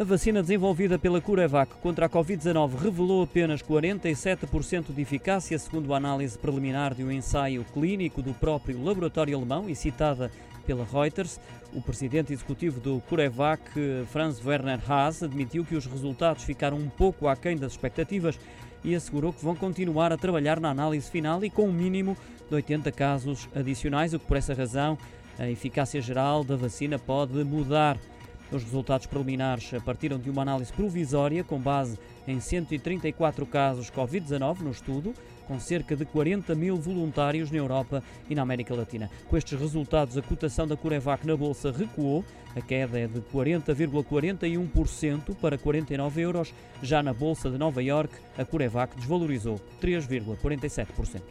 A vacina desenvolvida pela CureVac contra a Covid-19 revelou apenas 47% de eficácia, segundo a análise preliminar de um ensaio clínico do próprio laboratório alemão e citada pela Reuters. O presidente executivo do CureVac, Franz Werner Haas, admitiu que os resultados ficaram um pouco aquém das expectativas e assegurou que vão continuar a trabalhar na análise final e com um mínimo de 80 casos adicionais, o que por essa razão a eficácia geral da vacina pode mudar. Os resultados preliminares partiram de uma análise provisória com base em 134 casos Covid-19 no estudo, com cerca de 40 mil voluntários na Europa e na América Latina. Com estes resultados, a cotação da Curevac na Bolsa recuou. A queda é de 40,41% para 49 euros. Já na Bolsa de Nova York, a Curevac desvalorizou 3,47%.